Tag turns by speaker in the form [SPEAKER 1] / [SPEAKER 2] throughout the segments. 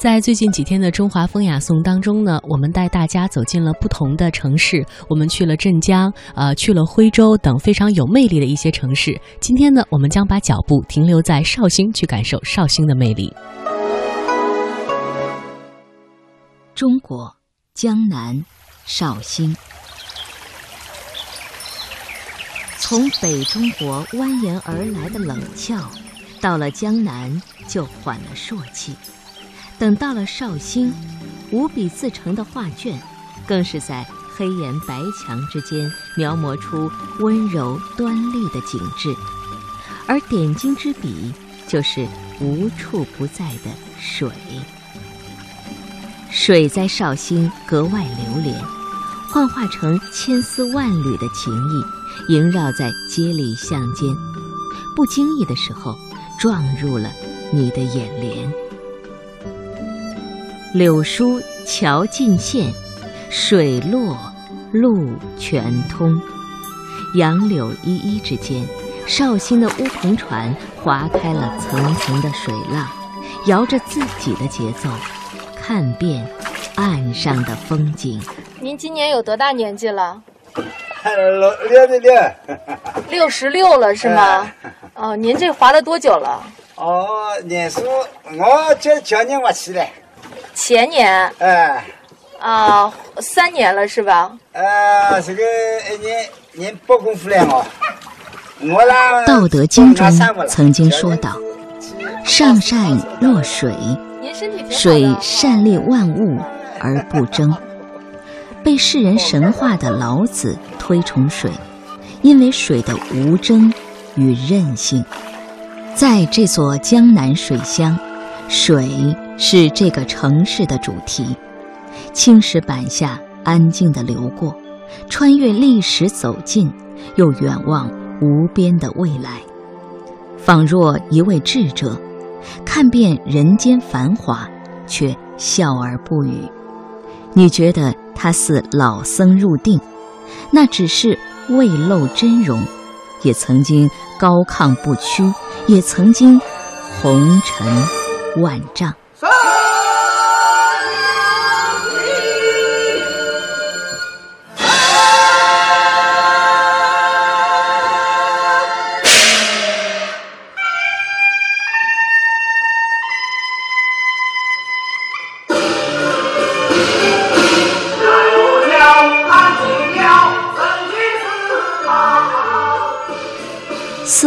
[SPEAKER 1] 在最近几天的中华风雅颂当中呢，我们带大家走进了不同的城市，我们去了镇江，呃，去了徽州等非常有魅力的一些城市。今天呢，我们将把脚步停留在绍兴，去感受绍兴的魅力。
[SPEAKER 2] 中国江南绍兴，从北中国蜿蜒而来的冷峭，到了江南就缓了朔气。等到了绍兴，五笔自成的画卷，更是在黑岩白墙之间描摹出温柔端丽的景致，而点睛之笔就是无处不在的水。水在绍兴格外流连，幻化成千丝万缕的情意，萦绕在街里巷间，不经意的时候，撞入了你的眼帘。柳疏桥尽现，水落路全通。杨柳依依之间，绍兴的乌篷船划开了层层的水浪，摇着自己的节奏，看遍岸上的风景。
[SPEAKER 3] 您今年有多大年纪了？
[SPEAKER 4] 六六十六，
[SPEAKER 3] 六十六了是吗？哦，您这划了多久了？
[SPEAKER 4] 哦，年数我这去年我去了。
[SPEAKER 3] 前年，
[SPEAKER 4] 哎，
[SPEAKER 3] 啊，三年了是吧？
[SPEAKER 4] 呃，这个一年年不功夫了我。我啦，《
[SPEAKER 2] 道德经》中曾经说道：“上善若水，水善利万物而不争。”被世人神化的老子推崇水，因为水的无争与韧性。在这座江南水乡，水。是这个城市的主题，青石板下安静地流过，穿越历史走近，又远望无边的未来，仿若一位智者，看遍人间繁华，却笑而不语。你觉得他似老僧入定，那只是未露真容，也曾经高亢不屈，也曾经红尘万丈。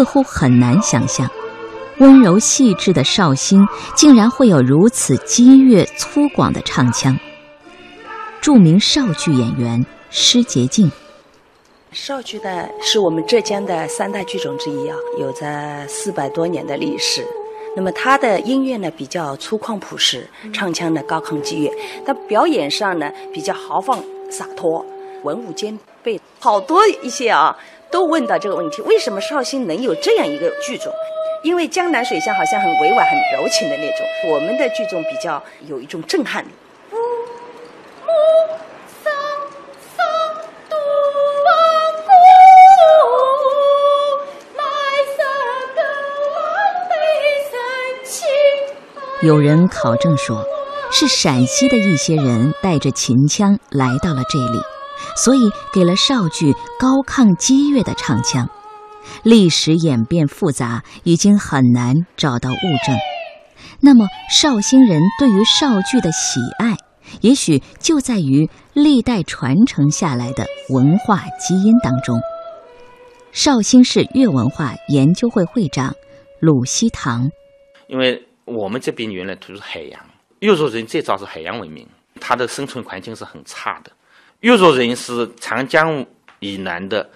[SPEAKER 2] 似乎很难想象，温柔细致的绍兴竟然会有如此激越粗犷的唱腔。著名绍剧演员施洁静，
[SPEAKER 5] 绍剧呢是我们浙江的三大剧种之一啊，有着四百多年的历史。那么它的音乐呢比较粗犷朴实，唱腔呢高亢激越，但表演上呢比较豪放洒脱，文武兼备。好多一些啊。都问到这个问题：为什么绍兴能有这样一个剧种？因为江南水乡好像很委婉、很柔情的那种，我们的剧种比较有一种震撼力。
[SPEAKER 2] 有人考证说，是陕西的一些人带着秦腔来到了这里。所以，给了绍剧高亢激越的唱腔。历史演变复杂，已经很难找到物证。那么，绍兴人对于绍剧的喜爱，也许就在于历代传承下来的文化基因当中。绍兴市粤文化研究会会长鲁西堂，
[SPEAKER 6] 因为我们这边原来都是海洋，越族人最早是海洋文明，它的生存环境是很差的。越族人是长江以南的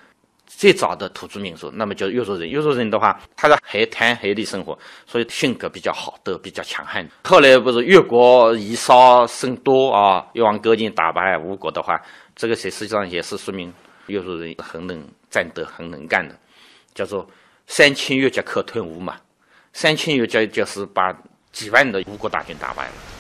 [SPEAKER 6] 最早的土著民族，那么叫越族人。越族人的话，他在海滩海里生活，所以性格比较好，都比较强悍。后来不是越国以少胜多啊，越王勾践打败吴国的话，这个实实际上也是说明越族人很能战斗、很能干的，叫做三千越甲可吞吴嘛。三千越甲就是把几万的吴国大军打败了。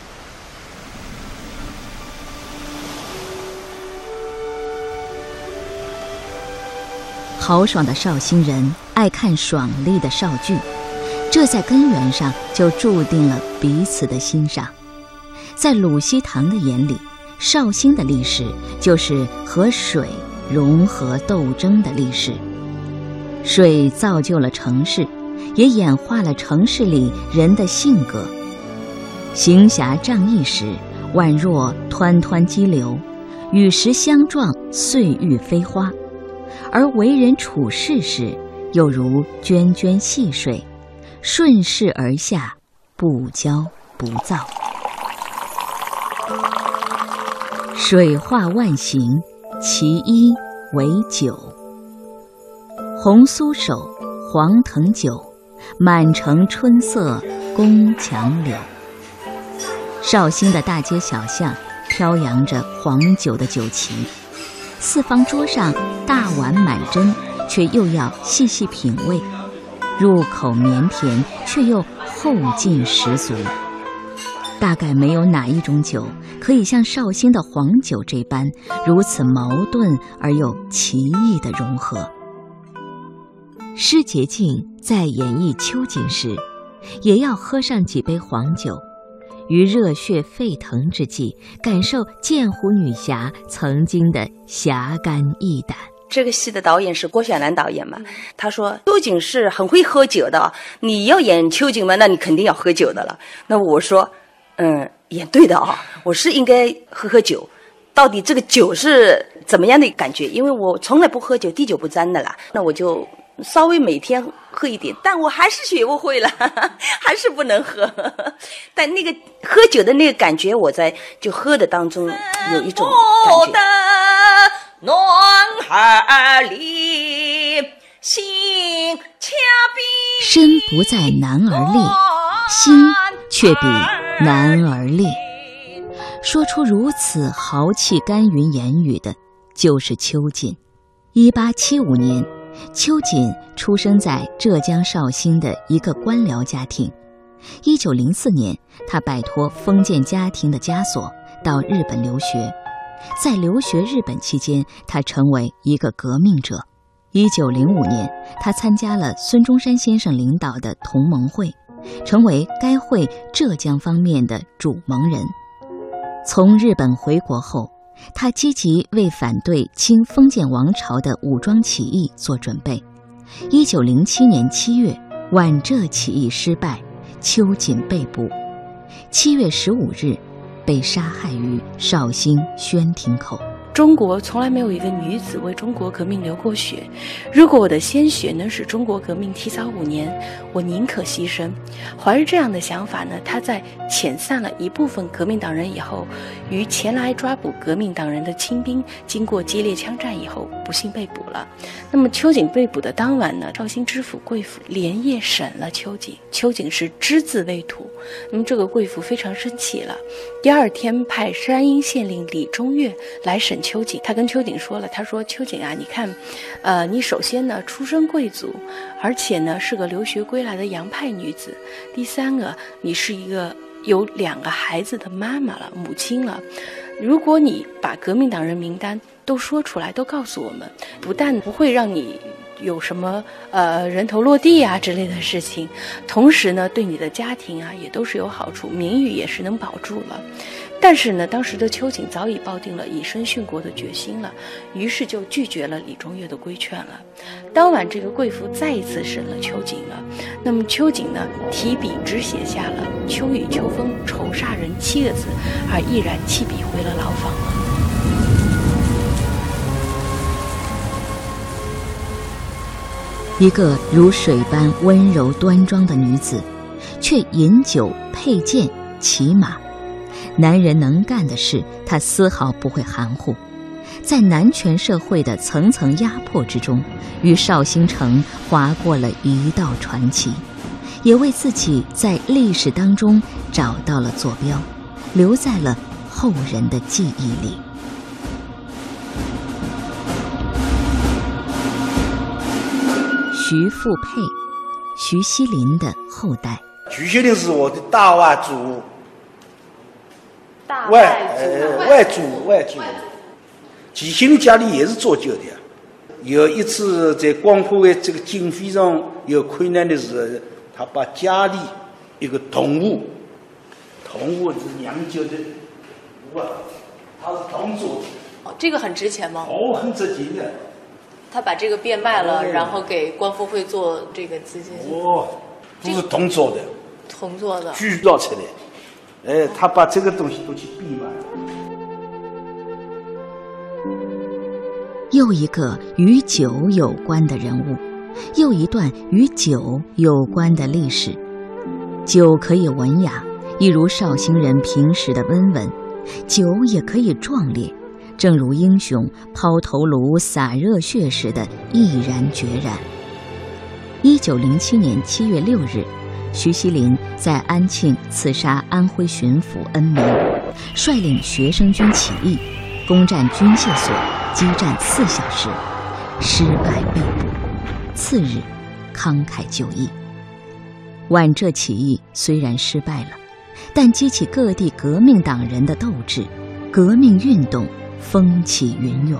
[SPEAKER 2] 豪爽的绍兴人爱看爽利的绍剧，这在根源上就注定了彼此的欣赏。在鲁西堂的眼里，绍兴的历史就是和水融合斗争的历史。水造就了城市，也演化了城市里人的性格。行侠仗义时，宛若湍湍激流，与时相撞，岁月飞花；而为人处事时，又如涓涓细水，顺势而下，不骄不躁。水化万形，其一为酒。红酥手，黄藤酒，满城春色宫墙柳。绍兴的大街小巷飘扬着黄酒的酒旗，四方桌上大碗满斟，却又要细细品味，入口绵甜，却又后劲十足。大概没有哪一种酒可以像绍兴的黄酒这般如此矛盾而又奇异的融合。施洁静在演绎秋瑾时，也要喝上几杯黄酒，于热血沸腾之际，感受剑湖女侠曾经的侠肝义胆。
[SPEAKER 5] 这个戏的导演是郭雪兰导演嘛？他说秋瑾是很会喝酒的，你要演秋瑾嘛，那你肯定要喝酒的了。那我说。嗯，也对的啊，我是应该喝喝酒。到底这个酒是怎么样的感觉？因为我从来不喝酒，滴酒不沾的啦。那我就稍微每天喝一点，但我还是学不会了，还是不能喝。但那个喝酒的那个感觉，我在就喝的当中有一种感觉。暖儿里，心恰
[SPEAKER 2] 比身不在男儿力，心却比。男儿烈，说出如此豪气干云言语的，就是秋瑾。一八七五年，秋瑾出生在浙江绍兴的一个官僚家庭。一九零四年，他摆脱封建家庭的枷锁，到日本留学。在留学日本期间，他成为一个革命者。一九零五年，他参加了孙中山先生领导的同盟会。成为该会浙江方面的主盟人。从日本回国后，他积极为反对清封建王朝的武装起义做准备。一九零七年七月，皖浙起义失败，秋瑾被捕。七月十五日，被杀害于绍兴宣亭口。
[SPEAKER 7] 中国从来没有一个女子为中国革命流过血。如果我的鲜血能使中国革命提早五年，我宁可牺牲。怀着这样的想法呢，他在遣散了一部分革命党人以后，与前来抓捕革命党人的清兵经过激烈枪战以后，不幸被捕了。那么秋瑾被捕的当晚呢，绍兴知府贵府连夜审了秋瑾，秋瑾是只字未吐。那么这个贵府非常生气了，第二天派山阴县令李中岳来审。秋瑾，他跟秋瑾说了，他说：“秋瑾啊，你看，呃，你首先呢出身贵族，而且呢是个留学归来的洋派女子。第三个，你是一个有两个孩子的妈妈了，母亲了。如果你把革命党人名单都说出来，都告诉我们，不但不会让你有什么呃人头落地啊之类的事情，同时呢，对你的家庭啊也都是有好处，名誉也是能保住了。”但是呢，当时的秋瑾早已抱定了以身殉国的决心了，于是就拒绝了李中岳的规劝了。当晚，这个贵妇再一次审了秋瑾了。那么秋瑾呢，提笔只写下了“秋雨秋风愁煞人”七个字，而毅然弃笔回了牢房。
[SPEAKER 2] 一个如水般温柔端庄的女子，却饮酒佩剑骑马。男人能干的事，他丝毫不会含糊。在男权社会的层层压迫之中，与绍兴城划过了一道传奇，也为自己在历史当中找到了坐标，留在了后人的记忆里。徐富佩，徐锡麟的后代。
[SPEAKER 8] 徐锡麟是我的大外祖。外呃外祖外祖，齐兴林家里也是做酒的。有一次在光复会这个经费上有困难的时候，他把家里一个同物，铜壶是酿酒的壶啊，他是铜做的。
[SPEAKER 9] 哦，这个很值钱吗？
[SPEAKER 8] 哦，很值钱的。
[SPEAKER 9] 他把这个变卖了，然后给光复会做这个资金。
[SPEAKER 8] 哦，都是铜做的。
[SPEAKER 9] 铜做的。
[SPEAKER 8] 铸造出来。哎，他把这个东西都去变卖。
[SPEAKER 2] 又一个与酒有关的人物，又一段与酒有关的历史。酒可以文雅，一如绍兴人平时的温文；酒也可以壮烈，正如英雄抛头颅、洒热血时的毅然决然。一九零七年七月六日，徐锡麟在安庆刺杀安徽巡抚恩铭，率领学生军起义，攻占军械所，激战四小时，失败被捕。次日，慷慨就义。皖浙起义虽然失败了，但激起各地革命党人的斗志，革命运动风起云涌。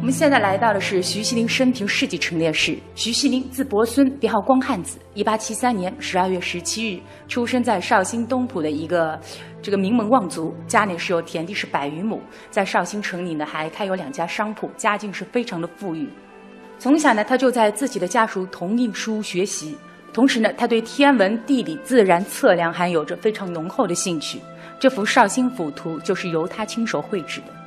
[SPEAKER 10] 我们现在来到的是徐锡麟生平事迹陈列室。徐锡麟字伯孙，别号光汉子。一八七三年十二月十七日出生在绍兴东浦的一个这个名门望族，家里是有田地是百余亩，在绍兴城里呢还开有两家商铺，家境是非常的富裕。从小呢，他就在自己的家属同印书学习。同时呢，他对天文、地理、自然测量还有着非常浓厚的兴趣。这幅绍兴府图就是由他亲手绘制的。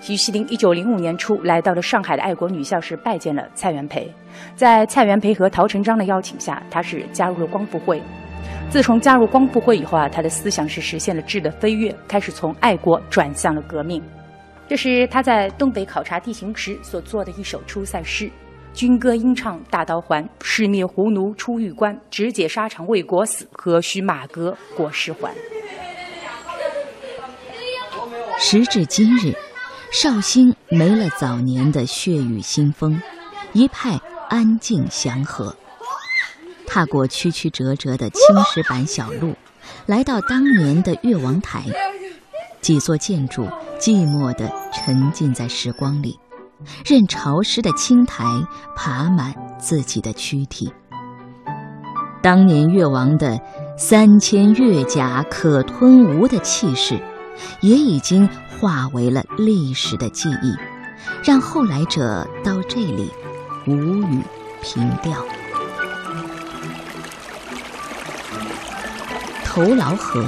[SPEAKER 10] 徐锡麟一九零五年初来到了上海的爱国女校时，拜见了蔡元培。在蔡元培和陶成章的邀请下，他是加入了光复会。自从加入光复会以后啊，他的思想是实现了质的飞跃，开始从爱国转向了革命。这是他在东北考察地形时所做的一首出塞诗。军歌应唱大刀还，誓灭胡奴出玉关，只解沙场为国死，何须马革裹尸还。
[SPEAKER 2] 时至今日，绍兴没了早年的血雨腥风，一派安静祥和。踏过曲曲折折的青石板小路，来到当年的越王台，几座建筑寂寞地沉浸在时光里。任潮湿的青苔爬满自己的躯体。当年越王的“三千越甲可吞吴”的气势，也已经化为了历史的记忆，让后来者到这里无语凭吊。头劳河，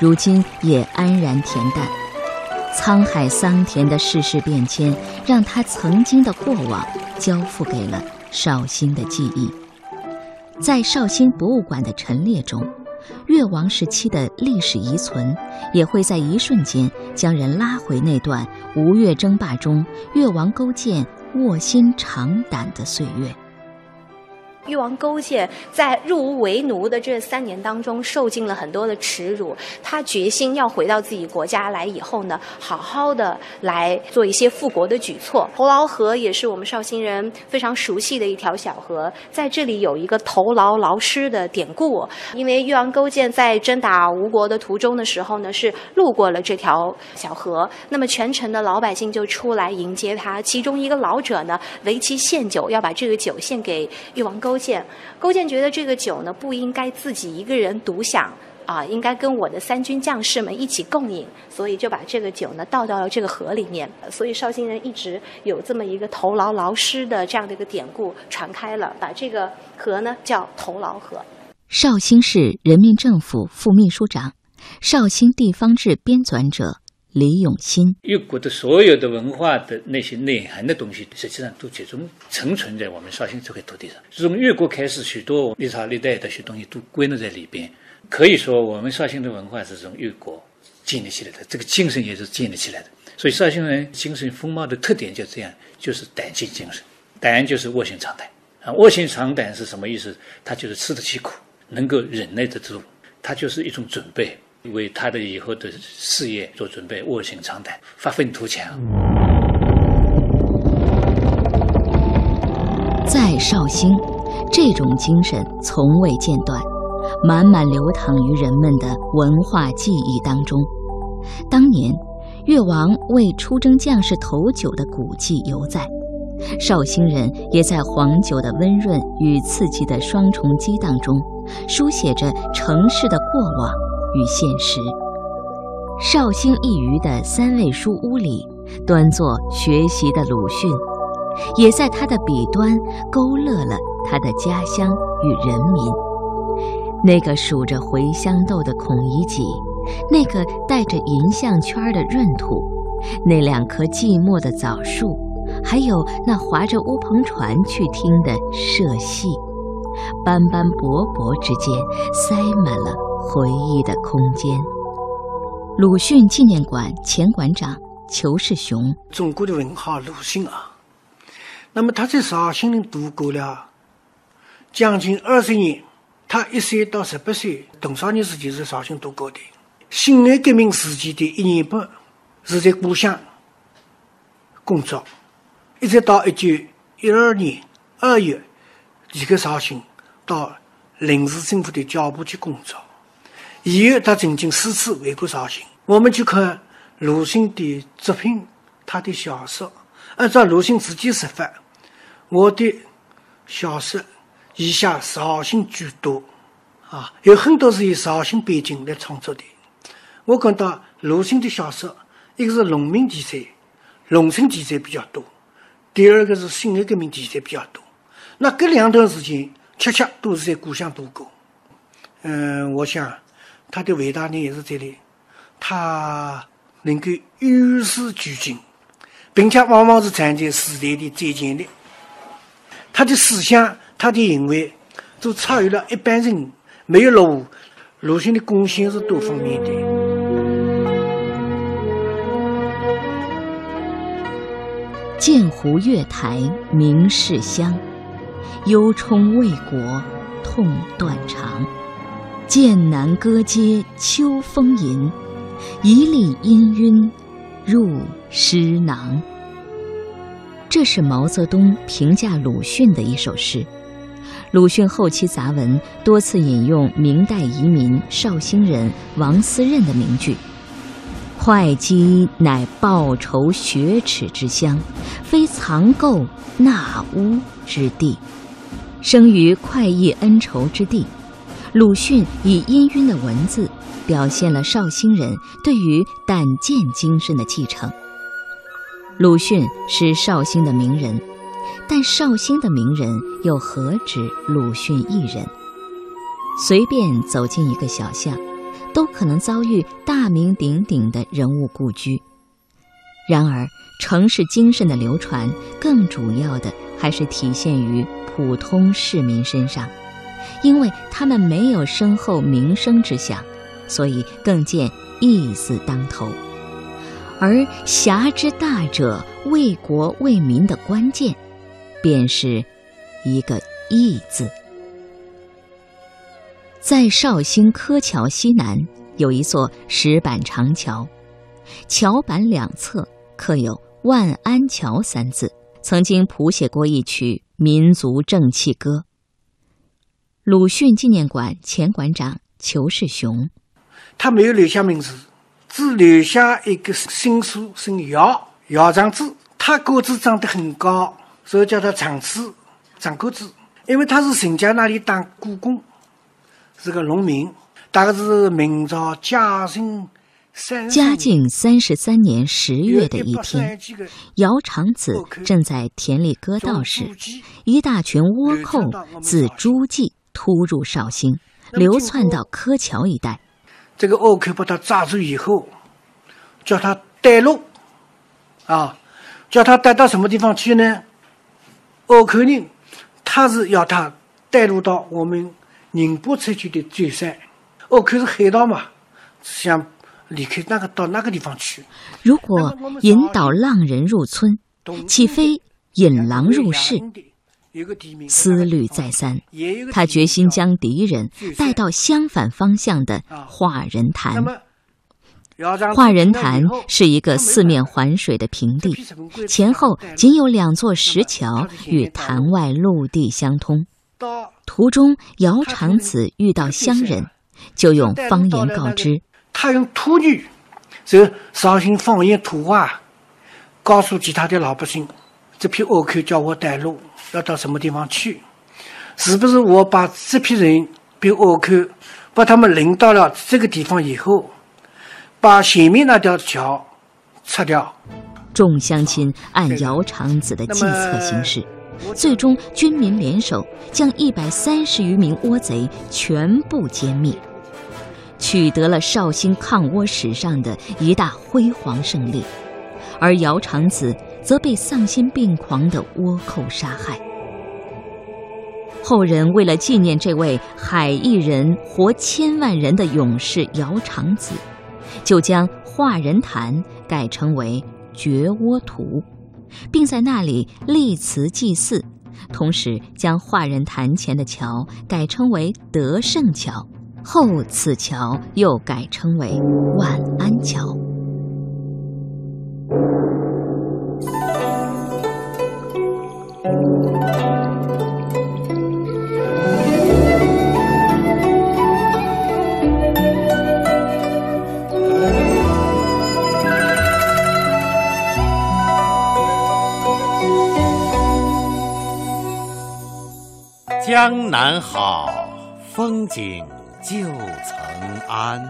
[SPEAKER 2] 如今也安然恬淡。沧海桑田的世事变迁，让他曾经的过往交付给了绍兴的记忆。在绍兴博物馆的陈列中，越王时期的历史遗存，也会在一瞬间将人拉回那段吴越争霸中越王勾践卧薪尝胆的岁月。
[SPEAKER 11] 越王勾践在入吴为奴的这三年当中，受尽了很多的耻辱。他决心要回到自己国家来以后呢，好好的来做一些复国的举措。头牢河也是我们绍兴人非常熟悉的一条小河，在这里有一个头劳劳师的典故。因为越王勾践在征打吴国的途中的时候呢，是路过了这条小河，那么全城的老百姓就出来迎接他。其中一个老者呢，为其献酒，要把这个酒献给越王勾。勾践，勾践觉得这个酒呢不应该自己一个人独享啊，应该跟我的三军将士们一起共饮，所以就把这个酒呢倒到了这个河里面。所以绍兴人一直有这么一个头劳劳师的这样的一个典故传开了，把这个河呢叫头劳河。
[SPEAKER 2] 绍兴市人民政府副秘书长，绍兴地方志编纂者。李永新，
[SPEAKER 12] 越国的所有的文化的那些内涵的东西，实际上都集中存存在我们绍兴这块土地上。从越国开始，许多历朝历代的些东西都归纳在里边。可以说，我们绍兴的文化是从越国建立起来的，这个精神也是建立起来的。所以，绍兴人精神风貌的特点就这样，就是胆气精神。胆就是卧薪尝胆啊，卧薪尝胆是什么意思？他就是吃得起苦，能够忍耐得住，他就是一种准备。为他的以后的事业做准备，卧薪尝胆，发愤图强。
[SPEAKER 2] 在绍兴，这种精神从未间断，满满流淌于人们的文化记忆当中。当年，越王为出征将士投酒的古迹犹在，绍兴人也在黄酒的温润与刺激的双重激荡中，书写着城市的过往。与现实，绍兴一隅的三味书屋里，端坐学习的鲁迅，也在他的笔端勾勒了他的家乡与人民。那个数着茴香豆的孔乙己，那个带着银项圈的闰土，那两棵寂寞的枣树，还有那划着乌篷船去听的社戏，斑斑驳驳之间，塞满了回忆的空间。鲁迅纪念馆前馆长裘世雄，
[SPEAKER 13] 中国的文化鲁迅啊，那么他在绍兴度过了将近二十年，他一岁到十八岁多少年时间是绍兴度过的。辛亥革命时期的一年半是在故乡工作，一直到一九一二年二月离开绍兴，到临时政府的教部去工作。以后，他曾经四次回过绍兴。我们去看鲁迅的作品，他的小说，按照鲁迅自己说法，我的小说以下绍兴居多，啊，有很多是以绍兴背景来创作的。我感到鲁迅的小说，一个是农民题材、农村题材比较多，第二个是辛亥革命题材比较多。那这两段时间，恰恰都是在故乡度过。嗯，我想。他的伟大呢也是这里，他能够与时俱进，并且往往是站在时代的最前列。他的思想、他的行为，都超越了一般人，没有落伍。鲁迅的贡献是多方面的。
[SPEAKER 2] 剑湖月台明士乡，忧冲为国痛断肠。剑南歌阶秋风吟，一粒氤氲入诗囊。这是毛泽东评价鲁迅的一首诗。鲁迅后期杂文多次引用明代移民绍兴人王思任的名句：“会稽乃报仇雪耻之乡，非藏垢纳污之地。生于快意恩仇之地。”鲁迅以氤氲的文字，表现了绍兴人对于胆剑精神的继承。鲁迅是绍兴的名人，但绍兴的名人又何止鲁迅一人？随便走进一个小巷，都可能遭遇大名鼎鼎的人物故居。然而，城市精神的流传，更主要的还是体现于普通市民身上。因为他们没有身后名声之想，所以更见义字当头。而侠之大者为国为民的关键，便是一个义字。在绍兴柯桥西南有一座石板长桥，桥板两侧刻有“万安桥”三字，曾经谱写过一曲民族正气歌。鲁迅纪念馆前馆长裘世雄，
[SPEAKER 13] 他没有留下名字，只留下一个姓苏，姓姚，姚长子。他个子长得很高，所以叫他长子、长个子。因为他是沈家那里当雇工，是个农民。大概是明朝嘉靖三
[SPEAKER 2] 嘉靖三十三年十月的一天，姚长子正在田里割稻时，一大群倭寇自诸暨。突入绍兴，流窜到柯桥一带。
[SPEAKER 13] 这个倭寇把他抓住以后，叫他带路，啊，叫他带到什么地方去呢？倭寇人，他是要他带路到我们宁波采区的最山。倭寇是海盗嘛，想离开那个到那个地方去。
[SPEAKER 2] 如果引导浪人入村，岂非引狼入室？思虑再三，他决心将敌人带到相反方向的化人潭。化人潭是一个四面环水的平地，前后仅有两座石桥与潭外陆地相通。途中，姚长子遇到乡人，就用方言告知。
[SPEAKER 13] 他用土语，就绍兴方言土话，告诉其他的老百姓：这批倭寇叫我带路。要到什么地方去？是不是我把这批人被倭寇把他们领到了这个地方以后，把前面那条桥拆掉。
[SPEAKER 2] 众乡亲按姚长子的计策行事，最终军民联手将一百三十余名倭贼全部歼灭，取得了绍兴抗倭史上的一大辉煌胜利。而姚长子则被丧心病狂的倭寇杀害。后人为了纪念这位海一人活千万人的勇士姚长子，就将化人潭改称为。绝倭图，并在那里立祠祭祀，同时将化人潭前的桥改称为德胜桥，后此桥又改称为万安桥。
[SPEAKER 14] 江南好，风景旧曾谙。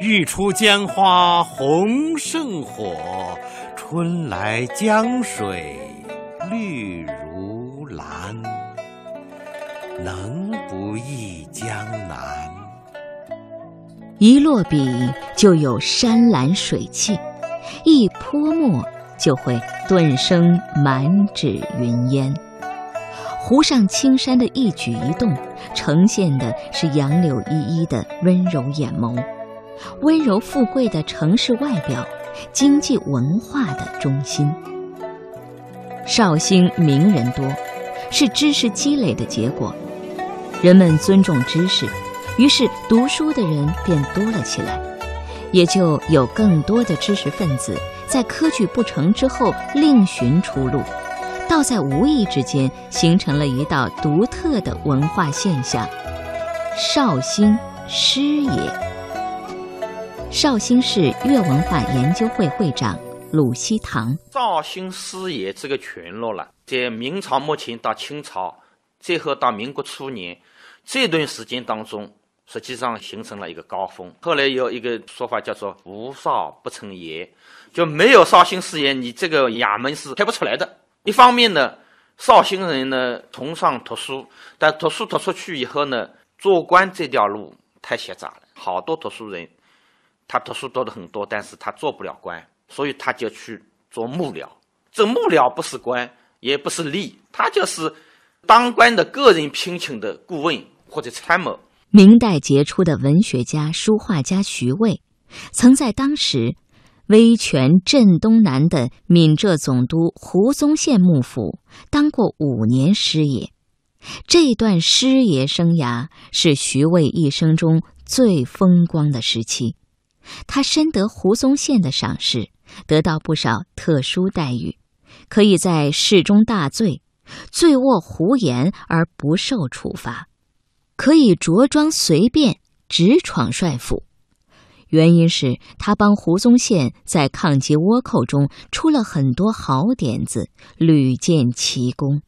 [SPEAKER 14] 日出江花红胜火，春来江水绿如蓝。能不忆江南？
[SPEAKER 2] 一落笔就有山岚水气，一泼墨就会顿生满纸云烟。湖上青山的一举一动，呈现的是杨柳依依的温柔眼眸，温柔富贵的城市外表，经济文化的中心。绍兴名人多，是知识积累的结果。人们尊重知识，于是读书的人便多了起来，也就有更多的知识分子在科举不成之后另寻出路。倒在无意之间形成了一道独特的文化现象——绍兴师爷。绍兴市粤文化研究会会长鲁西堂：
[SPEAKER 6] 绍兴师爷这个群落了，在明朝末期到清朝，最后到民国初年这段时间当中，实际上形成了一个高峰。后来有一个说法叫做“无绍不成爷”，就没有绍兴师爷，你这个衙门是开不出来的。一方面呢，绍兴人呢崇尚读书，但读书读出去以后呢，做官这条路太狭窄了。好多读书人，他读书读的很多，但是他做不了官，所以他就去做幕僚。这幕僚不是官，也不是吏，他就是当官的个人聘请的顾问或者参谋。
[SPEAKER 2] 明代杰出的文学家、书画家徐渭，曾在当时。威权镇东南的闽浙总督胡宗宪幕府当过五年师爷，这段师爷生涯是徐渭一生中最风光的时期。他深得胡宗宪的赏识，得到不少特殊待遇，可以在事中大醉，醉卧胡言而不受处罚，可以着装随便直闯帅府。原因是他帮胡宗宪在抗击倭寇中出了很多好点子，屡建奇功。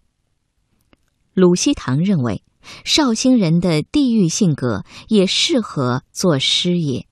[SPEAKER 2] 鲁希堂认为，绍兴人的地域性格也适合做师爷。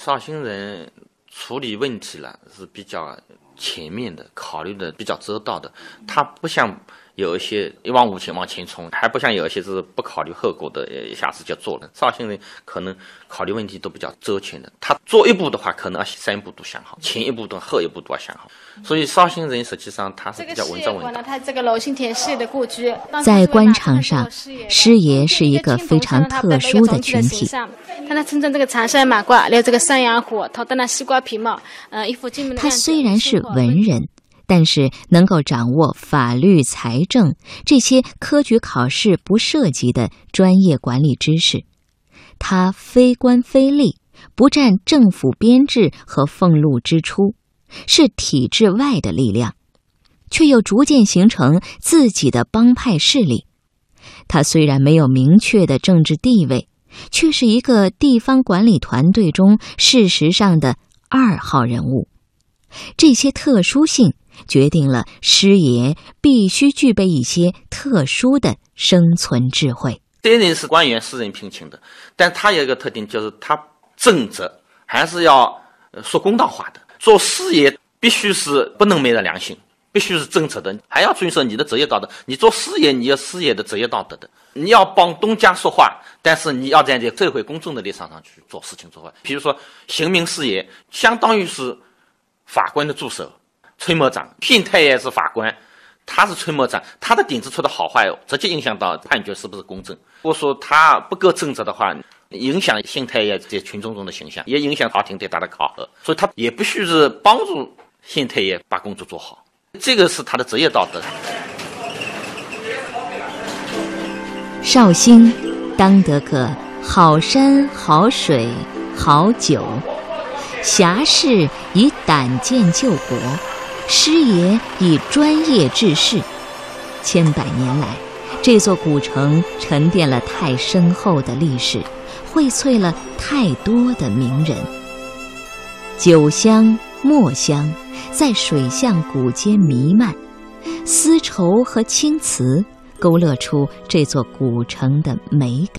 [SPEAKER 6] 绍兴人处理问题了是比较全面的，考虑的比较周到的，他不像。有一些一往无前往前冲，还不像有一些是不考虑后果的，一下子就做了。绍兴人可能考虑问题都比较周全的，他做一步的话，可能要三步都想好，前一步都后一步都要想好。所以绍兴人实际上他是比较稳重稳当。
[SPEAKER 3] 他这个娄兴田师爷的故居，
[SPEAKER 2] 在官场上，师爷是一个非常特殊的群体。
[SPEAKER 3] 看他身穿这个长衫马褂，留这个山羊胡，头戴那西瓜皮帽，呃，一副金门的。
[SPEAKER 2] 他虽然是文人。但是能够掌握法律、财政这些科举考试不涉及的专业管理知识，他非官非吏，不占政府编制和俸禄支出，是体制外的力量，却又逐渐形成自己的帮派势力。他虽然没有明确的政治地位，却是一个地方管理团队中事实上的二号人物。这些特殊性。决定了师爷必须具备一些特殊的生存智慧。
[SPEAKER 6] 这人是官员私人聘请的，但他有一个特点，就是他正直还是要说公道话的。做师爷必须是不能昧着良心，必须是正直的，还要遵守你的职业道德。你做师爷，你要师爷的职业道德的。你要帮东家说话，但是你要站在社会公众的立场上去做事情做话。比如说，刑名师爷相当于是法官的助手、催磨长。信太爷是法官。他是崔某长，他的顶子出的好坏，直接影响到判决是不是公正。如果说他不够正直的话，影响信太爷在群众中的形象，也影响朝廷对他的考核。所以他也必须是帮助信太爷把工作做好，这个是他的职业道德。
[SPEAKER 2] 绍兴当得个好山好水好酒，侠士以胆剑救国。师爷以专业治世，千百年来，这座古城沉淀了太深厚的历史，荟萃了太多的名人。酒香、墨香在水巷古街弥漫，丝绸和青瓷勾勒出这座古城的美感。